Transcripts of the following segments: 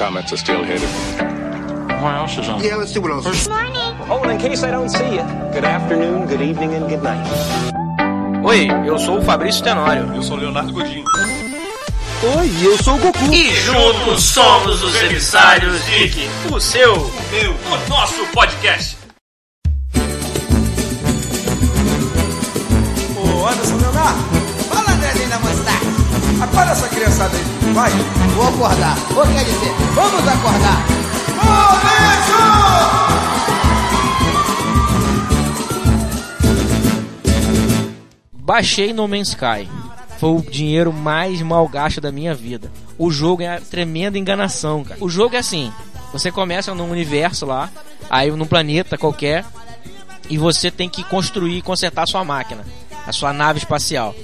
comets are still headed. What else is on? Yeah, let's see what else. Morning. Oh, and in case I don't see you, good afternoon, good evening, and good night. Oi, eu sou o Fabrício Tenório. Eu sou o Leonardo Godinho. Oi, eu sou o Goku. E juntos somos os emissários Geek, o seu, O meu, o nosso podcast. Ô, Anderson Leonardo, fala Andrezinho da Mostarda. Acorda essa criançada aí, vai. Vou acordar. Ou quer dizer, vamos acordar. baixei No Man's Sky. Foi o dinheiro mais mal gasto da minha vida. O jogo é tremenda enganação, cara. O jogo é assim: você começa num universo lá, aí num planeta qualquer, e você tem que construir e consertar a sua máquina, a sua nave espacial.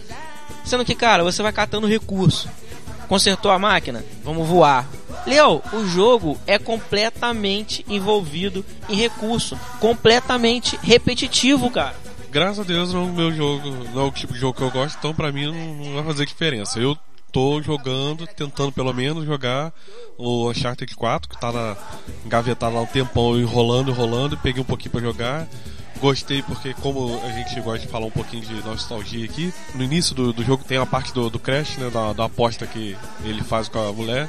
Sendo que, cara, você vai catando recurso. Consertou a máquina? Vamos voar. Leo, o jogo é completamente envolvido em recurso, completamente repetitivo, cara. Graças a Deus não o meu jogo, não é o tipo de jogo que eu gosto, então pra mim não, não vai fazer diferença. Eu tô jogando, tentando pelo menos jogar o Uncharted 4, que tá na, engavetado lá um tempão, enrolando, enrolando, e peguei um pouquinho pra jogar. Gostei porque, como a gente gosta de falar um pouquinho de nostalgia aqui, no início do, do jogo tem a parte do, do Crash, né, da, da aposta que ele faz com a mulher.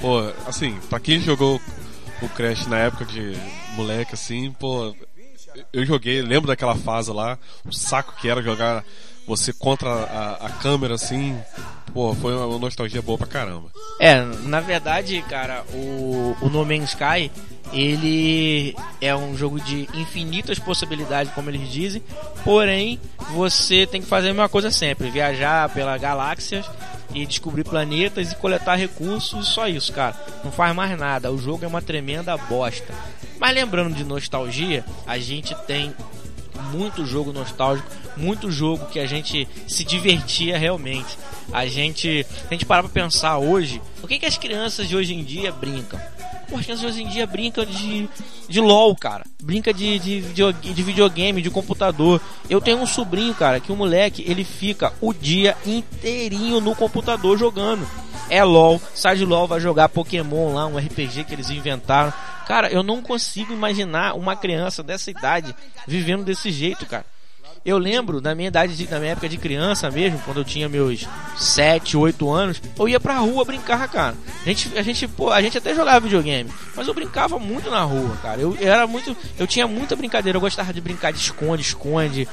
Pô, assim, pra quem jogou o Crash na época de moleque, assim, pô, eu joguei, lembro daquela fase lá, o saco que era jogar você contra a, a câmera, assim, pô, foi uma nostalgia boa pra caramba. É, na verdade, cara, o, o No Man's Sky, ele é um jogo de infinitas possibilidades, como eles dizem, porém, você tem que fazer a mesma coisa sempre, viajar pela galáxias e descobrir planetas e coletar recursos, só isso, cara. Não faz mais nada, o jogo é uma tremenda bosta. Mas lembrando de nostalgia, a gente tem muito jogo nostálgico, muito jogo que a gente se divertia realmente. A gente, a gente parar pra pensar hoje, o que, que as crianças de hoje em dia brincam? As crianças de hoje em dia brincam de, de LOL, cara. Brinca de, de, de, de videogame, de computador. Eu tenho um sobrinho, cara, que o moleque, ele fica o dia inteirinho no computador jogando. É LOL, sai de LOL, vai jogar Pokémon lá, um RPG que eles inventaram. Cara, eu não consigo imaginar uma criança dessa idade vivendo desse jeito, cara. Eu lembro da minha idade, de, da minha época de criança mesmo, quando eu tinha meus 7, 8 anos, eu ia pra rua brincar, cara. A gente, a gente, pô, a gente até jogava videogame, mas eu brincava muito na rua, cara. Eu, eu era muito, eu tinha muita brincadeira, eu gostava de brincar de esconde, esconde,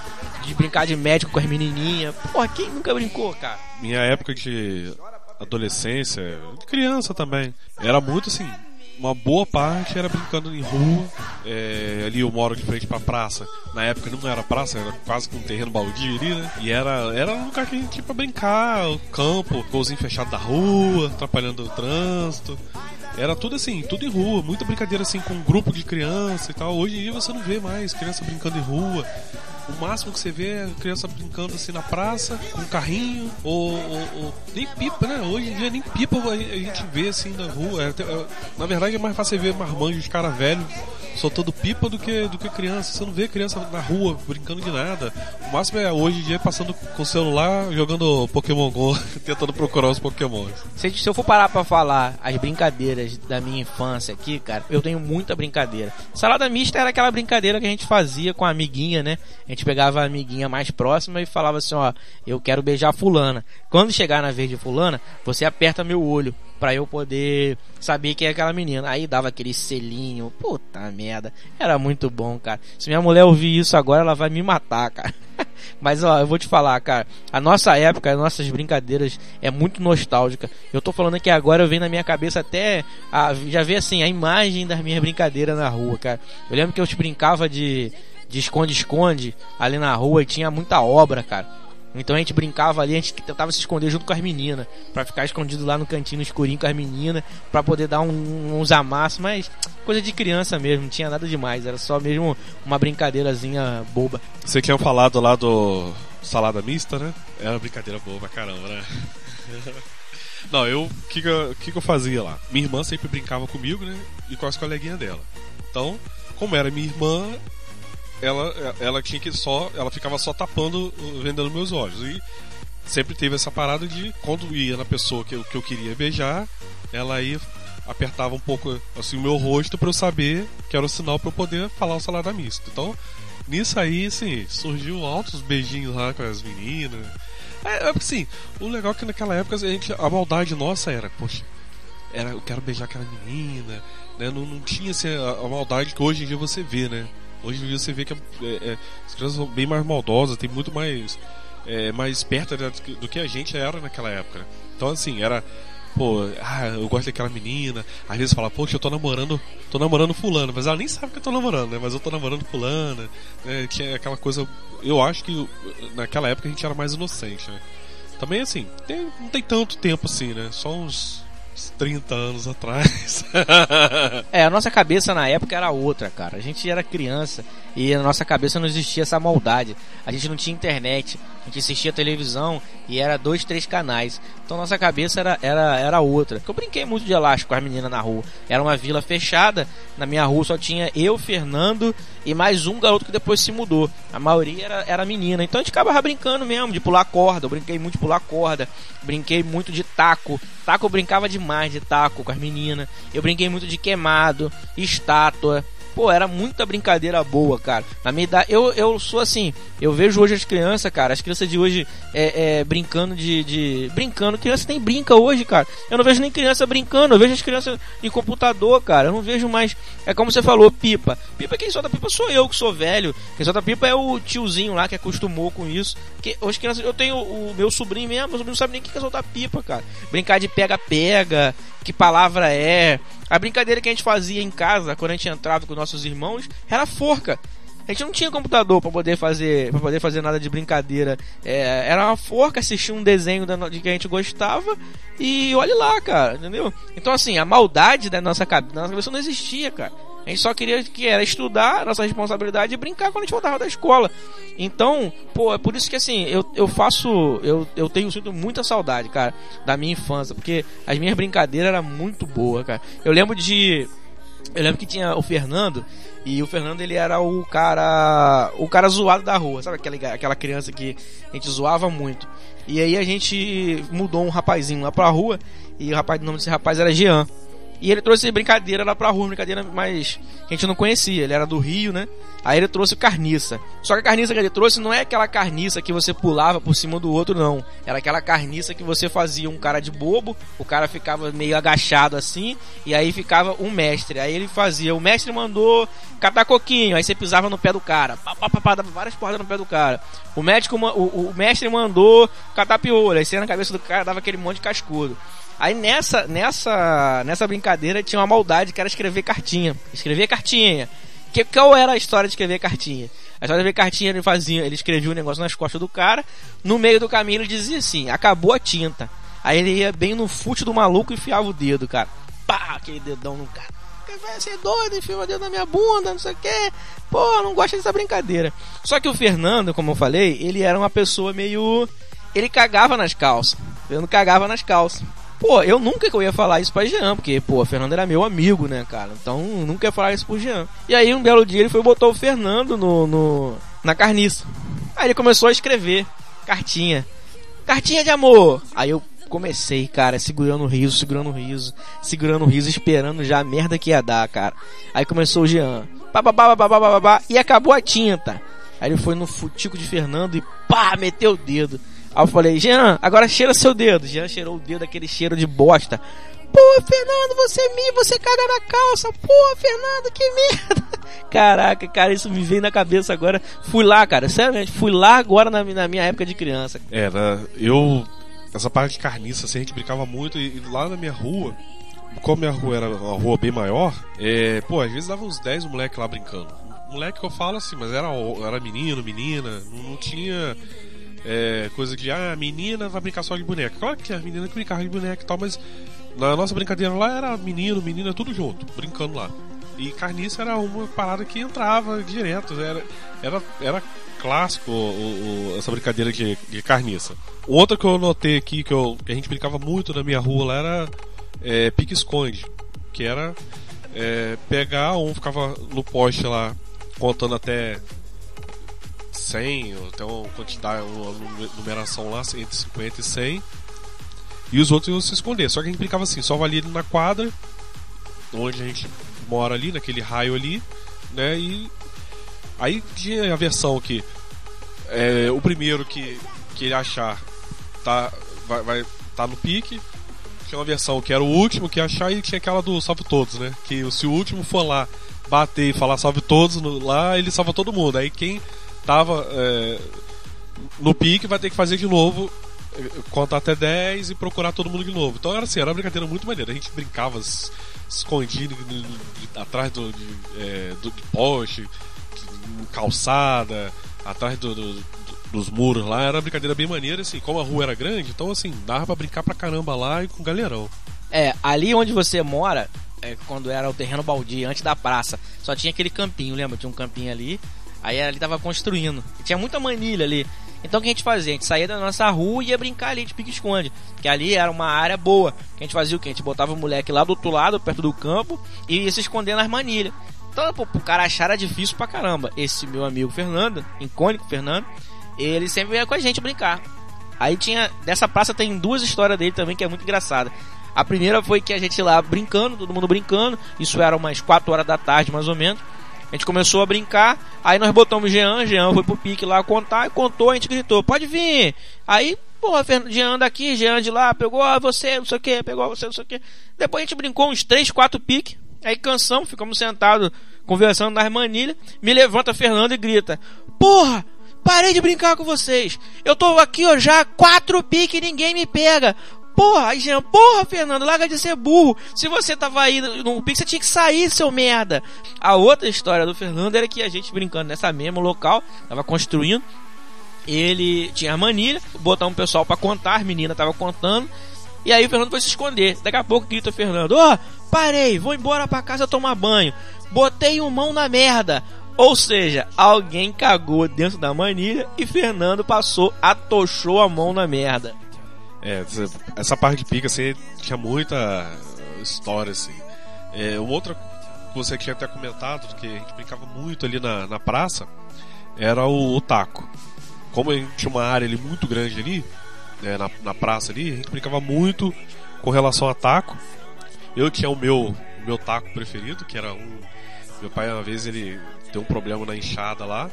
de brincar de médico com as menininhas. Porra, quem nunca brincou, cara? Minha época de adolescência, criança também, era muito assim, uma boa parte era brincando em rua. É, ali eu moro de frente pra praça. Na época não era praça, era quase que um terreno baldio ali, né? E era, era um lugar que a gente tinha pra brincar, o campo, golzinho fechado da rua, atrapalhando o trânsito. Era tudo assim, tudo em rua, muita brincadeira assim com um grupo de criança e tal. Hoje em dia você não vê mais criança brincando em rua. O máximo que você vê é criança brincando assim na praça, com um carrinho, ou, ou, ou, nem pipa, né? Hoje em dia nem pipa a gente vê assim na rua. É, é, na verdade é mais fácil ver marmanjos cara velho soltando pipa do que, do que criança. Você não vê criança na rua brincando de nada. O máximo é hoje em dia passando com o celular, jogando Pokémon GO, tentando procurar os Pokémons. Se, se eu for parar pra falar as brincadeiras da minha infância aqui, cara, eu tenho muita brincadeira. Salada mista era aquela brincadeira que a gente fazia com a amiguinha, né? A gente pegava a amiguinha mais próxima e falava assim, ó, eu quero beijar fulana. Quando chegar na vez de fulana, você aperta meu olho para eu poder saber quem é aquela menina. Aí dava aquele selinho, puta merda, era muito bom, cara. Se minha mulher ouvir isso agora, ela vai me matar, cara. Mas ó, eu vou te falar, cara, a nossa época, as nossas brincadeiras é muito nostálgica. Eu tô falando que agora eu venho na minha cabeça até a, já vê assim a imagem das minhas brincadeiras na rua, cara. Eu lembro que eu brincava de de esconde-esconde ali na rua e tinha muita obra, cara. Então a gente brincava ali, a gente tentava se esconder junto com as meninas, para ficar escondido lá no cantinho escurinho com as meninas, para poder dar um, uns amassos, mas coisa de criança mesmo, não tinha nada demais, era só mesmo uma brincadeirazinha boba. Você tinha falado lá do salada mista, né? Era uma brincadeira boa pra caramba, né? Não, eu. O que, que, que eu fazia lá? Minha irmã sempre brincava comigo, né? E com as coleguinhas dela. Então, como era minha irmã, ela, ela tinha que só. Ela ficava só tapando, uh, vendendo meus olhos. E sempre teve essa parada de quando ia na pessoa que eu, que eu queria beijar, ela ia apertava um pouco assim o meu rosto para eu saber que era o sinal para eu poder falar o salada mista. Então, nisso aí, assim, surgiu altos beijinhos lá com as meninas. É, é assim, o legal é que naquela época a, gente, a maldade nossa era, poxa, era, eu quero beijar aquela menina, né? Não, não tinha assim, a, a maldade que hoje em dia você vê, né? Hoje em dia você vê que é, é, as crianças são bem mais maldosas, tem muito mais, é, mais perto do que a gente era naquela época. Né? Então, assim, era. Pô, ah, eu gosto daquela menina. Às vezes fala, poxa, eu tô namorando, tô namorando fulano, mas ela nem sabe que eu tô namorando, né? Mas eu tô namorando fulana. Né? Tinha aquela coisa. Eu acho que naquela época a gente era mais inocente, né? Também assim, tem, não tem tanto tempo assim, né? Só uns 30 anos atrás. é, a nossa cabeça na época era outra, cara. A gente era criança e na nossa cabeça não existia essa maldade. A gente não tinha internet, a gente assistia televisão e era dois, três canais. Então nossa cabeça era, era, era outra. Eu brinquei muito de elástico com as meninas na rua. Era uma vila fechada, na minha rua só tinha eu, Fernando e mais um garoto que depois se mudou. A maioria era, era menina. Então a gente acabava brincando mesmo, de pular corda. Eu brinquei muito de pular corda. Brinquei muito de taco. Taco eu brincava demais de taco com as meninas. Eu brinquei muito de queimado, estátua. Pô, era muita brincadeira boa, cara. Na minha idade, eu, eu sou assim, eu vejo hoje as crianças, cara, as crianças de hoje é, é, brincando de, de. Brincando, criança nem brinca hoje, cara. Eu não vejo nem criança brincando, eu vejo as crianças em computador, cara. Eu não vejo mais. É como você falou, pipa. Pipa, quem solta pipa sou eu, que sou velho. Quem solta pipa é o tiozinho lá que acostumou com isso. Que hoje crianças, eu tenho o meu sobrinho mesmo, meu sobrinho não sabe nem o que é soltar pipa, cara. Brincar de pega-pega, que palavra é. A brincadeira que a gente fazia em casa, quando a gente entrava com nossos irmãos, era forca. A gente não tinha computador para poder fazer para poder fazer nada de brincadeira. É, era uma forca, assistir um desenho de que a gente gostava e olhe lá, cara, entendeu? Então assim, a maldade da nossa da nossa cabeça não existia, cara. A gente só queria que era estudar, nossa responsabilidade e brincar quando a gente voltava da escola. Então, pô, é por isso que assim, eu, eu faço. Eu, eu tenho sinto muita saudade, cara, da minha infância. Porque as minhas brincadeiras eram muito boas, cara. Eu lembro de. Eu lembro que tinha o Fernando, e o Fernando ele era o cara. O cara zoado da rua, sabe aquela, aquela criança que a gente zoava muito. E aí a gente mudou um rapazinho lá pra rua, e o rapaz, o nome desse rapaz era Jean. E ele trouxe brincadeira lá pra rua, brincadeira mais que a gente não conhecia. Ele era do Rio, né? Aí ele trouxe carniça. Só que a carniça que ele trouxe não é aquela carniça que você pulava por cima do outro, não. Era aquela carniça que você fazia um cara de bobo, o cara ficava meio agachado assim, e aí ficava um mestre. Aí ele fazia, o mestre mandou catar coquinho, aí você pisava no pé do cara, pá, pá, pá, pá dava várias porradas no pé do cara. O médico, o, o mestre mandou catar piolho, aí você na cabeça do cara dava aquele monte de cascudo. Aí nessa, nessa, nessa brincadeira tinha uma maldade que era escrever cartinha. Escrever cartinha. Que, qual era a história de escrever cartinha? A história de escrever cartinha ele fazia, ele escrevia um negócio nas costas do cara, no meio do caminho ele dizia assim, acabou a tinta. Aí ele ia bem no fute do maluco e enfiava o dedo, cara. Pá, aquele dedão no cara. Vai ser doido, enfia o dedo na minha bunda, não sei o que. Pô, não gosta dessa brincadeira. Só que o Fernando, como eu falei, ele era uma pessoa meio. Ele cagava nas calças. Eu não cagava nas calças. Pô, eu nunca que eu ia falar isso pra Jean, porque, pô, o Fernando era meu amigo, né, cara? Então, nunca ia falar isso pro Jean. E aí, um belo dia, ele foi botar o Fernando no, no na carniça. Aí ele começou a escrever cartinha. Cartinha de amor! Aí eu comecei, cara, segurando o riso, segurando o riso, segurando o riso, esperando já a merda que ia dar, cara. Aí começou o Jean. Bababá, bababá, babá, e acabou a tinta. Aí ele foi no futico de Fernando e pá, meteu o dedo. Aí eu falei, Jean, agora cheira seu dedo. Jean cheirou o dedo, aquele cheiro de bosta. Pô, Fernando, você é me, você caga na calça. Pô, Fernando, que merda. Caraca, cara, isso me veio na cabeça agora. Fui lá, cara, sério, fui lá agora na, na minha época de criança. Era, eu. Essa parte de carniça, assim, a gente brincava muito. E, e lá na minha rua, como minha rua era uma rua bem maior, é, pô, às vezes dava uns 10 moleques lá brincando. Moleque que eu falo assim, mas era, era menino, menina, não, não tinha é, coisa de, ah, a menina vai brincar só de boneca. Claro que a menina que brincava de boneca e tal, mas na nossa brincadeira lá era menino, menina, tudo junto, brincando lá. E carniça era uma parada que entrava direto, era, era, era clássico o, o, essa brincadeira de, de carniça. Outra que eu notei aqui, que, eu, que a gente brincava muito na minha rua lá, era é, pique-esconde, que era é, pegar um, ficava no poste lá, contando até 100, tem uma quantidade, uma numeração lá entre 50 e 100. E os outros iam se esconder. Só que a gente brincava assim, só valia na quadra onde a gente mora ali, naquele raio ali, né? E aí tinha a versão que é, o primeiro que, que ele achar tá, vai, vai tá no pique. Tinha uma versão que era o último que achar e tinha aquela do salve todos, né? Que se o último for lá bater e falar salve todos lá, ele salva todo mundo. Aí quem tava é, no pique vai ter que fazer de novo contar até 10 e procurar todo mundo de novo. Então era assim, era uma brincadeira muito maneira. A gente brincava escondido atrás do, de, é, do, de poste, calçada, atrás do, do, dos muros lá. Era uma brincadeira bem maneira, assim, como a rua era grande, então assim, dava pra brincar pra caramba lá e com galerão. É, ali onde você mora, é, quando era o terreno baldio, antes da praça, só tinha aquele campinho, lembra? Tinha um campinho ali. Aí ali tava construindo. E tinha muita manilha ali. Então o que a gente fazia? A gente saía da nossa rua e ia brincar ali de pique-esconde. Que ali era uma área boa. Que a gente fazia o que? A gente botava o moleque lá do outro lado, perto do campo, e ia se esconder nas manilhas. Então, pô, o cara achar era difícil pra caramba. Esse meu amigo Fernando, icônico Fernando, ele sempre ia com a gente brincar. Aí tinha. Dessa praça tem duas histórias dele também que é muito engraçada. A primeira foi que a gente lá brincando, todo mundo brincando. Isso era umas 4 horas da tarde, mais ou menos. A gente começou a brincar, aí nós botamos Jean, Jean foi pro pique lá contar e contou, a gente gritou, pode vir. Aí, porra, Jean daqui, Jean de lá, pegou a você, não sei o que, pegou você, não sei o que. Depois a gente brincou uns 3, 4 piques, aí cansamos, ficamos sentados conversando nas manilhas, me levanta Fernando e grita, porra, parei de brincar com vocês. Eu tô aqui, ó, já quatro piques e ninguém me pega. Porra, aí Jean, porra, Fernando, larga de ser burro. Se você tava aí no pique, você tinha que sair, seu merda. A outra história do Fernando era que a gente brincando nessa mesma local, tava construindo. Ele tinha a manilha, botar um pessoal para contar, a menina tava contando. E aí o Fernando foi se esconder. Daqui a pouco grita o Fernando: Ó, oh, parei, vou embora pra casa tomar banho. Botei um mão na merda. Ou seja, alguém cagou dentro da manilha e Fernando passou, atochou a mão na merda. É, essa parte de pica, assim, tinha muita história, assim. É, outra que você tinha até comentado, que a gente brincava muito ali na, na praça, era o, o taco. Como a gente tinha uma área ali muito grande ali, né, na, na praça ali, a gente brincava muito com relação a taco. Eu tinha o meu, meu taco preferido, que era um. Meu pai, uma vez, ele deu um problema na enxada lá.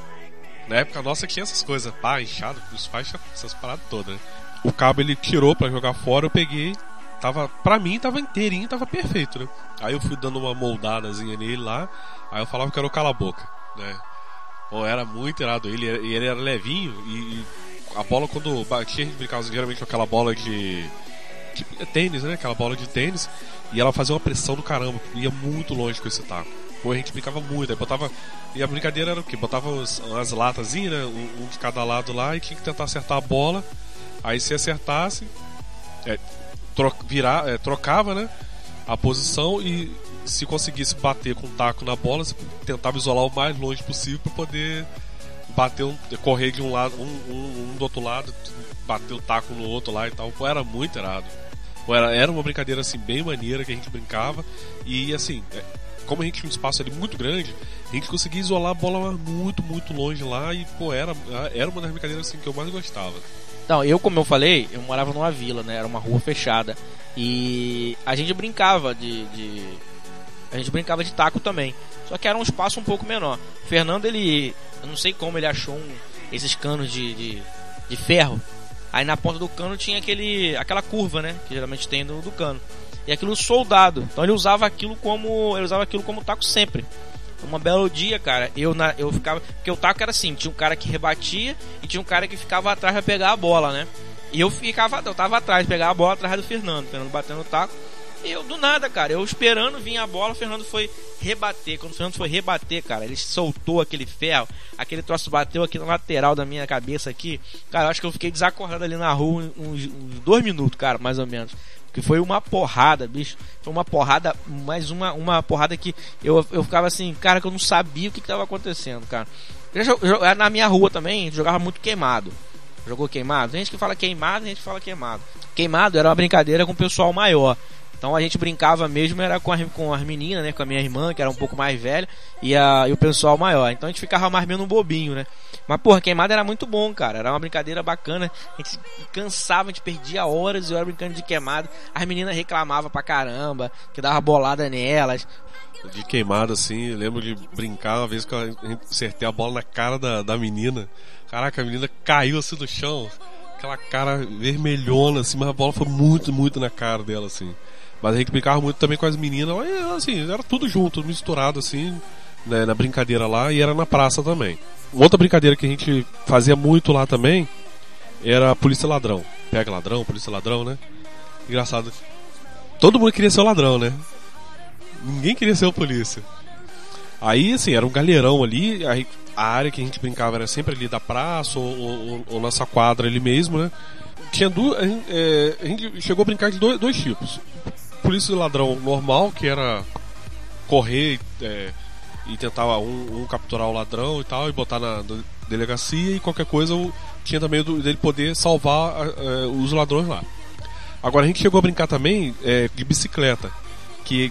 Na época nossa tinha essas coisas, pá, enxada, os pais essas paradas todas, né? O cabo ele tirou para jogar fora, eu peguei, tava, pra mim tava inteirinho, tava perfeito, né? Aí eu fui dando uma moldadazinha nele lá, aí eu falava que era o cala-boca, né? Bom, era muito irado, ele, ele era levinho e, a bola quando batia, a gente brincava geralmente com aquela bola de, de tênis, né? Aquela bola de tênis, e ela fazia uma pressão do caramba, ia muito longe com esse taco. Pô, a gente brincava muito, aí botava. E a brincadeira era o quê? Botava umas, umas latazinhas, né? Um, um de cada lado lá e tinha que tentar acertar a bola Aí se acertasse, é, tro é, trocava né, a posição e se conseguisse bater com o taco na bola, você tentava isolar o mais longe possível para poder bater um, correr de um lado, um, um, um, do outro lado, bater o taco no outro lá e tal. Pô, era muito errado. Era, era uma brincadeira assim bem maneira que a gente brincava e assim, é, como a gente tinha um espaço ali muito grande, a gente conseguia isolar a bola muito, muito longe lá e pô, era, era uma das brincadeiras assim que eu mais gostava. Então, eu, como eu falei, eu morava numa vila, né? Era uma rua fechada. E a gente brincava de, de. A gente brincava de taco também. Só que era um espaço um pouco menor. O Fernando, ele. Eu não sei como ele achou um, esses canos de, de, de, ferro. Aí na ponta do cano tinha aquele, aquela curva, né? Que geralmente tem do, do cano. E aquilo soldado. Então ele usava aquilo como. Ele usava aquilo como taco sempre. Uma belo dia, cara, eu, na, eu ficava. Porque o taco era assim: tinha um cara que rebatia e tinha um cara que ficava atrás pra pegar a bola, né? E eu ficava, eu tava atrás, pegar a bola atrás do Fernando, Fernando batendo o taco. E eu do nada, cara, eu esperando vinha a bola, o Fernando foi rebater. Quando o Fernando foi rebater, cara, ele soltou aquele ferro, aquele troço bateu aqui na lateral da minha cabeça aqui. Cara, acho que eu fiquei desacordado ali na rua uns, uns dois minutos, cara, mais ou menos. Que foi uma porrada, bicho. Foi uma porrada, mais uma, uma porrada que eu, eu ficava assim, cara, que eu não sabia o que estava acontecendo, cara. Na minha rua também, jogava muito queimado. Jogou queimado? Tem gente que fala queimado, tem gente que fala queimado. Queimado era uma brincadeira com o pessoal maior. Então a gente brincava mesmo era com, as, com as meninas, né? Com a minha irmã, que era um pouco mais velha, e, a, e o pessoal maior. Então a gente ficava mais menos bobinho, né? Mas, porra, queimada era muito bom, cara. Era uma brincadeira bacana. A gente cansava, a gente perdia horas e horas brincando de queimada. As meninas reclamavam pra caramba, que dava bolada nelas. De queimada, assim, eu lembro de brincar uma vez que eu acertei a bola na cara da, da menina. Caraca, a menina caiu assim no chão. Aquela cara vermelhona, assim, mas a bola foi muito, muito na cara dela, assim. Mas a gente brincava muito também com as meninas, assim, era tudo junto, misturado assim, né, na brincadeira lá e era na praça também. Outra brincadeira que a gente fazia muito lá também era polícia ladrão. Pega ladrão, polícia ladrão, né? Engraçado. Todo mundo queria ser o ladrão, né? Ninguém queria ser o polícia. Aí, assim, era um galheirão ali, a, área que a gente brincava era sempre ali da praça ou, ou, ou nossa quadra ali mesmo, né? Tinha duas. A gente, é, a gente chegou a brincar de dois, dois tipos polícia ladrão normal, que era correr é, e tentar um, um, capturar o ladrão e tal, e botar na delegacia e qualquer coisa tinha também do, dele poder salvar é, os ladrões lá. Agora a gente chegou a brincar também é, de bicicleta, que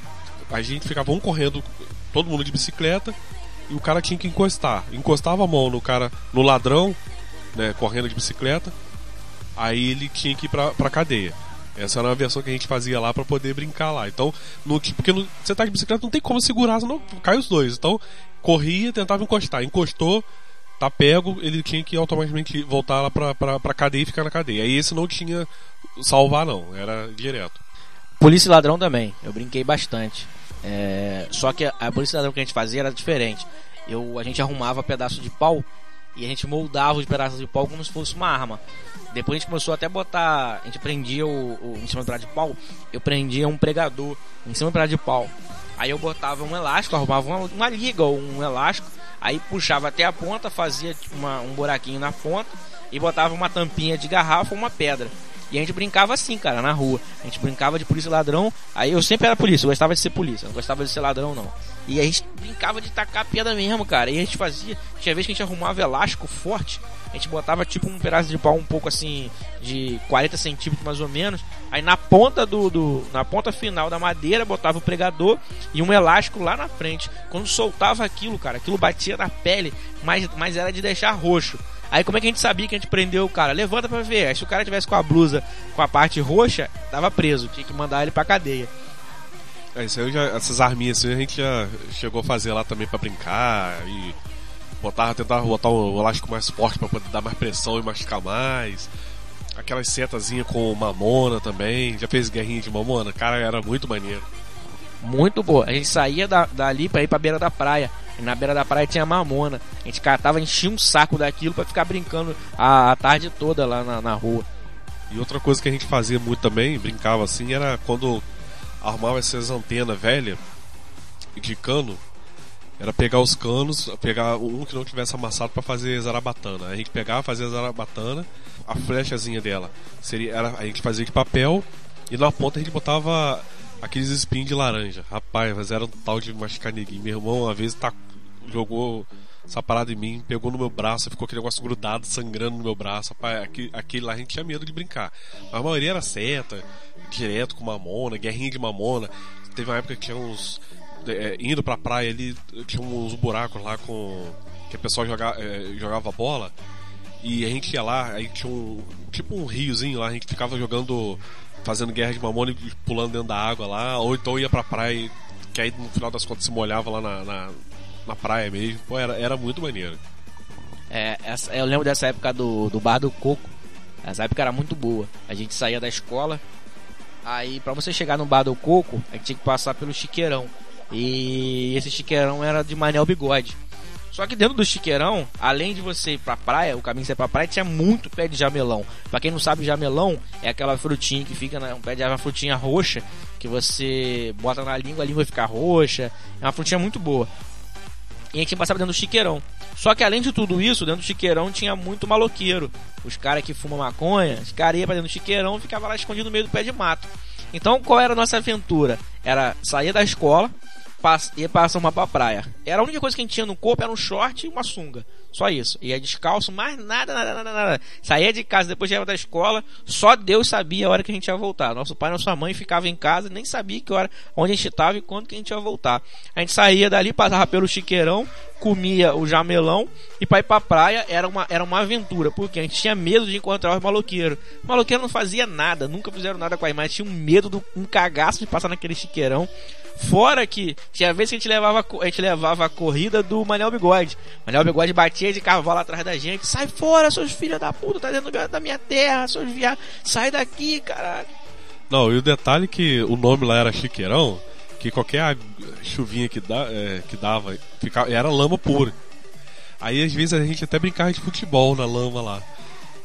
a gente ficava um correndo, todo mundo de bicicleta, e o cara tinha que encostar. Encostava a mão no cara, no ladrão, né, correndo de bicicleta, aí ele tinha que ir pra, pra cadeia. Essa era uma versão que a gente fazia lá para poder brincar lá. Então, no, porque no, você tá de bicicleta, não tem como segurar, senão cai os dois. Então, corria, tentava encostar. Encostou, tá pego, ele tinha que automaticamente voltar lá pra, pra, pra cadeia e ficar na cadeia. Aí esse não tinha salvar, não, era direto. Polícia e ladrão também, eu brinquei bastante. É, só que a, a que a gente fazia era diferente. Eu, a gente arrumava pedaço de pau e a gente moldava os pedaços de pau como se fosse uma arma. Depois a gente começou até a botar. A gente prendia o, o em cima do pedaço de pau. Eu prendia um pregador em cima do pedaço de pau. Aí eu botava um elástico, arrumava uma, uma liga ou um elástico. Aí puxava até a ponta, fazia tipo, uma, um buraquinho na ponta e botava uma tampinha de garrafa ou uma pedra. E a gente brincava assim, cara, na rua. A gente brincava de polícia e ladrão. Aí eu sempre era polícia, eu gostava de ser polícia, não gostava de ser ladrão, não. E a gente brincava de tacar pedra mesmo, cara. E a gente fazia. Tinha vez que a gente arrumava elástico forte. A gente botava tipo um pedaço de pau um pouco assim, de 40 centímetros mais ou menos. Aí na ponta do, do, na ponta final da madeira botava o pregador e um elástico lá na frente. Quando soltava aquilo, cara, aquilo batia na pele, mas, mas era de deixar roxo. Aí como é que a gente sabia que a gente prendeu o cara? Levanta pra ver. Aí se o cara tivesse com a blusa com a parte roxa, tava preso. Tinha que mandar ele pra cadeia. É, isso aí já, essas arminhas assim, a gente já chegou a fazer lá também para brincar e botar, tentar botar o elástico mais forte para poder dar mais pressão e machucar mais. Aquelas setazinhas com mamona também. Já fez guerrinha de mamona? Cara, era muito maneiro. Muito boa. A gente saía da, dali pra ir pra beira da praia. Na beira da praia tinha mamona. A gente catava, enchia um saco daquilo para ficar brincando a, a, tarde toda lá na, na rua. E outra coisa que a gente fazia muito também, brincava assim, era quando arrumava essas antenas velhas de cano, era pegar os canos, pegar um que não tivesse amassado para fazer zarabatana. A gente pegava, fazia zarabatana, a flechazinha dela seria, era, a gente fazia de papel e na ponta a gente botava aqueles espinhos de laranja. Rapaz, mas era um tal de machucar neguinho. Meu irmão uma vez tá, jogou essa parada em mim, pegou no meu braço, ficou aquele negócio grudado, sangrando no meu braço. Rapaz, aquele, aquele lá a gente tinha medo de brincar. Mas a maioria era seta, direto com mamona, guerrinha de mamona. Teve uma época que tinha uns. É, indo pra praia ali, tinha uns buracos lá com. que o pessoal joga, é, jogava bola. E a gente ia lá, aí tinha um. tipo um riozinho lá, a gente ficava jogando. fazendo guerra de mamona e pulando dentro da água lá, ou então ia pra praia, que aí no final das contas se molhava lá na, na, na praia mesmo. Pô, era, era muito maneiro. É, essa, eu lembro dessa época do, do Bar do Coco. Essa época era muito boa. A gente saía da escola, Aí, para você chegar no bar do Coco, a gente tinha que passar pelo chiqueirão. E esse chiqueirão era de Manel Bigode. Só que dentro do chiqueirão, além de você ir pra praia, o caminho você ir pra praia, tinha muito pé de jamelão. Pra quem não sabe, jamelão é aquela frutinha que fica, na, um pé de uma frutinha roxa, que você bota na língua, a língua fica roxa. É uma frutinha muito boa. E a gente passava dentro do chiqueirão. Só que além de tudo isso, dentro do chiqueirão tinha muito maloqueiro. Os caras que fumam maconha, os caras iam pra dentro do chiqueirão e ficavam lá escondido no meio do pé de mato. Então qual era a nossa aventura? Era sair da escola, pass ia passar uma pra praia. Era a única coisa que a gente tinha no corpo, era um short e uma sunga. Só isso. Ia descalço, mais nada, nada, nada, nada. Saía de casa, depois chegava da escola, só Deus sabia a hora que a gente ia voltar. Nosso pai e nossa mãe ficavam em casa, nem sabia que hora, onde a gente estava e quando que a gente ia voltar. A gente saía dali, passava pelo chiqueirão, comia o jamelão e pra ir pra praia era uma, era uma aventura, porque a gente tinha medo de encontrar os maloqueiros. Os maloqueiros não fazia nada, nunca fizeram nada com a mas tinha um medo, do, um cagaço de passar naquele chiqueirão. Fora que tinha vezes que a gente levava, a gente levava a corrida do Manel Bigode. Manel Bigode batia de cavalo atrás da gente. Sai fora, seus filhos da puta, tá dentro da minha terra, seus viados. Sai daqui, caralho. Não, e o detalhe que o nome lá era Chiqueirão, que qualquer chuvinha que, é, que dava ficava, era lama pura. Aí às vezes a gente até brincava de futebol na lama lá.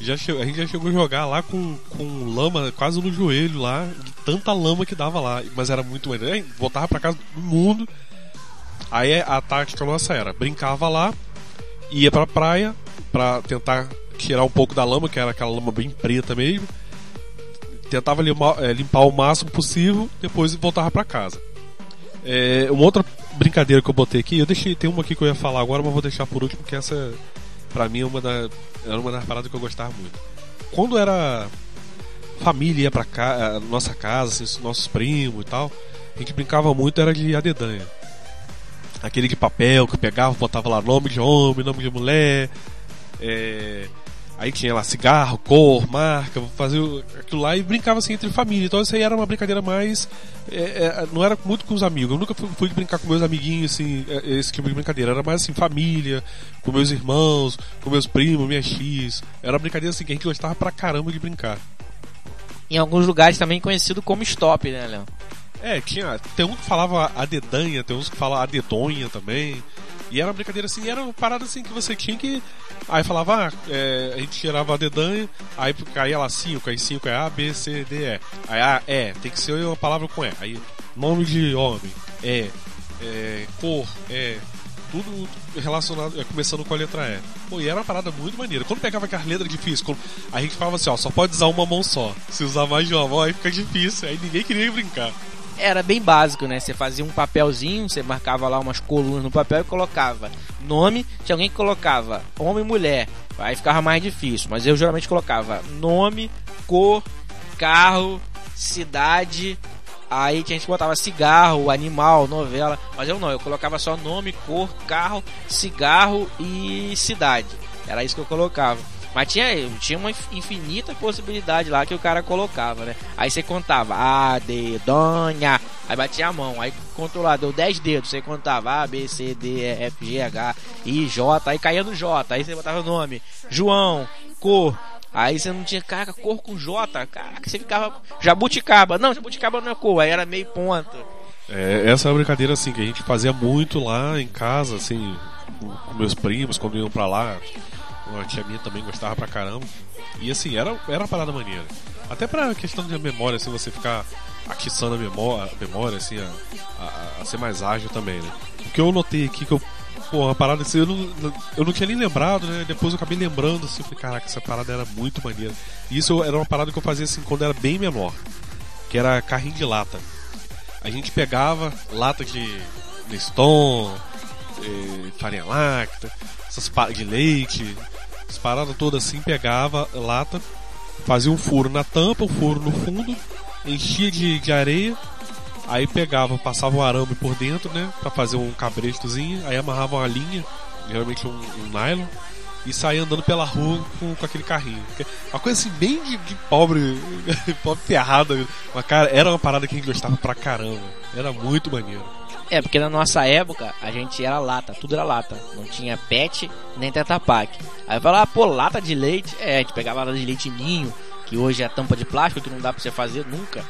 Já a gente já chegou a jogar lá com, com lama quase no joelho lá, de tanta lama que dava lá. Mas era muito maneiro. Voltava pra casa do mundo. Aí a tática nossa era: brincava lá, ia pra praia pra tentar tirar um pouco da lama, que era aquela lama bem preta mesmo. Tentava limpar, é, limpar o máximo possível, depois voltava pra casa. É, uma outra brincadeira que eu botei aqui, eu deixei, tem uma aqui que eu ia falar agora, mas vou deixar por último, porque essa pra mim uma da, era uma das paradas que eu gostava muito. Quando era família ia pra cá, nossa casa, assim, nossos primos e tal, a gente brincava muito, era de adedanha. Aquele de papel que pegava, botava lá nome de homem, nome de mulher, é, Aí tinha lá cigarro, cor, marca, fazia aquilo lá e brincava assim entre família. Então isso aí era uma brincadeira mais. É, é, não era muito com os amigos. Eu nunca fui, fui, brincar com meus amiguinhos, assim, é, esse tipo de brincadeira. Era mais assim, família, com meus irmãos, com meus primos, minhas X. Era uma brincadeira assim que a gente gostava pra caramba de brincar. Em alguns lugares também conhecido como stop, né, Léo? É, tinha. Tem um que falava a dedanha, tem uns que falavam a dedonha também. E era uma brincadeira assim, era uma parada assim que você tinha que. Aí falava, ah, é, a gente tirava a dedanha, aí caía lá 5, aí 5 é A, B, C, D, E. Aí A, E, tem que ser uma palavra com E. Aí nome de homem, E, é, cor, E, tudo relacionado, é, começando com a letra E. Pô, e era uma parada muito maneira. Quando pegava aquelas letras difíceis, quando, a gente falava assim, ó, só pode usar uma mão só. Se usar mais de uma mão, aí fica difícil. Aí ninguém queria brincar era bem básico, né? Você fazia um papelzinho, você marcava lá umas colunas no papel e colocava nome. Tinha alguém que colocava homem e mulher, aí ficava mais difícil. Mas eu geralmente colocava nome, cor, carro, cidade. Aí tinha gente que botava cigarro, animal, novela. Mas eu não, eu colocava só nome, cor, carro, cigarro e cidade. Era isso que eu colocava. Mas tinha, tinha uma infinita possibilidade lá que o cara colocava, né? Aí você contava A, D, Donha, aí batia a mão, aí deu 10 dedos, você contava A, B, C, D, E, F, G, H, I, J, aí caía no J, aí você botava o nome, João, cor, Aí você não tinha, cara, cor com J, caraca, você ficava jabuticaba. Não, jabuticaba não é cor, aí era meio ponta. É, essa é uma brincadeira assim que a gente fazia muito lá em casa, assim, com meus primos, quando iam pra lá uma tia minha também gostava pra caramba. E assim, era, era uma parada maneira. Até pra questão de memória, assim, você ficar atiçando a memória, a memória assim, a, a, a, ser mais ágil também, né? O que eu notei aqui que eu. Pô, uma parada assim, eu não, eu não tinha nem lembrado, né? Depois eu acabei lembrando, assim, eu falei, caraca, essa parada era muito maneira. E isso era uma parada que eu fazia assim quando era bem menor. Que era carrinho de lata. A gente pegava lata de Neston, eh, farinha láctea, essas de leite, as paradas todas assim, pegava lata, fazia um furo na tampa, um furo no fundo, enchia de, de areia, aí pegava, passava um arame por dentro, né? Pra fazer um cabretozinho, aí amarrava uma linha, geralmente um, um nylon, e saía andando pela rua com, com aquele carrinho. Uma coisa assim, bem de, de pobre, pobre ferrada. Mas, cara, era uma parada que a gente gostava pra caramba. Era muito maneiro. É, porque na nossa época a gente era lata, tudo era lata. Não tinha pet nem tetapac. Aí falava, ah, pô, lata de leite. É, a gente pegava lata de leite ninho, que hoje é tampa de plástico, que não dá pra você fazer nunca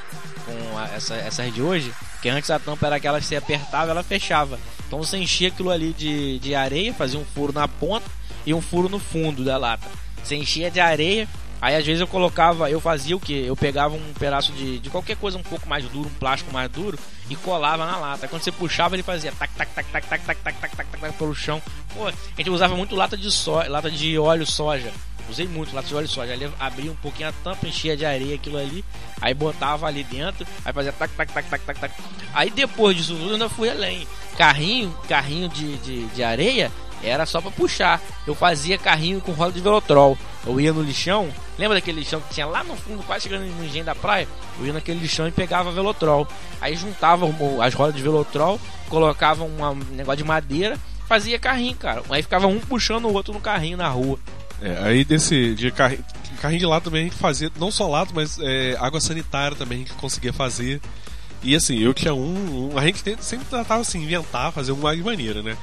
com essa, essa de hoje. Porque antes a tampa era aquela que você apertava ela fechava. Então você enchia aquilo ali de, de areia, fazia um furo na ponta e um furo no fundo da lata. Você enchia de areia, Aí às vezes eu colocava, eu fazia o que? Eu pegava um pedaço de, de qualquer coisa um pouco mais duro, um plástico mais duro, e colava na lata. Quando você puxava, ele fazia tac, tac, tac, tac, tac, tac, tac, tac, tac, tac, tac pelo chão. Pô, a gente usava muito lata de soja, lata de óleo soja. Usei muito lata de óleo soja. Ali abria um pouquinho a tampa, enchia de areia aquilo ali, aí botava ali dentro, aí fazia tac, tac, tac, tac, tac, tac. Aí depois disso tudo, eu ainda fui além. Carrinho, carrinho de, de, de areia era só pra puxar. Eu fazia carrinho com roda de velotrol. Eu ia no lixão, lembra daquele lixão que tinha lá no fundo, quase chegando no engenho da praia? Eu ia naquele lixão e pegava velotrol. Aí juntava as rodas de velotrol, colocava um negócio de madeira, fazia carrinho, cara. Aí ficava um puxando o outro no carrinho na rua. É, aí desse de carrinho, carrinho de lata também a gente fazia, não só lata, mas é, água sanitária também a gente conseguia fazer. E assim, eu tinha um. um- a gente sempre tratava assim, inventar, fazer uma de maneira, né?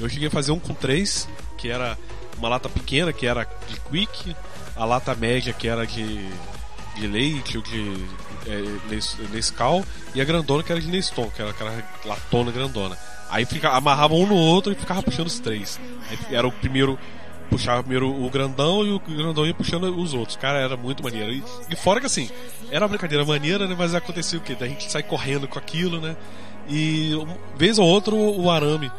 Eu cheguei a fazer um com três, que era uma lata pequena, que era de quick, a lata média, que era de, de leite ou de é, Nes- Nescau, e a grandona, que era de Neston, que era aquela latona grandona. Aí fica, amarrava um no outro e ficava puxando os três. Aí era o primeiro puxava primeiro o grandão e o grandão ia puxando os outros. Cara, era muito maneiro. E, e fora que assim, era uma brincadeira maneira, né? Mas acontecia o quê? Da gente sair correndo com aquilo, né? E vez ou outra o arame,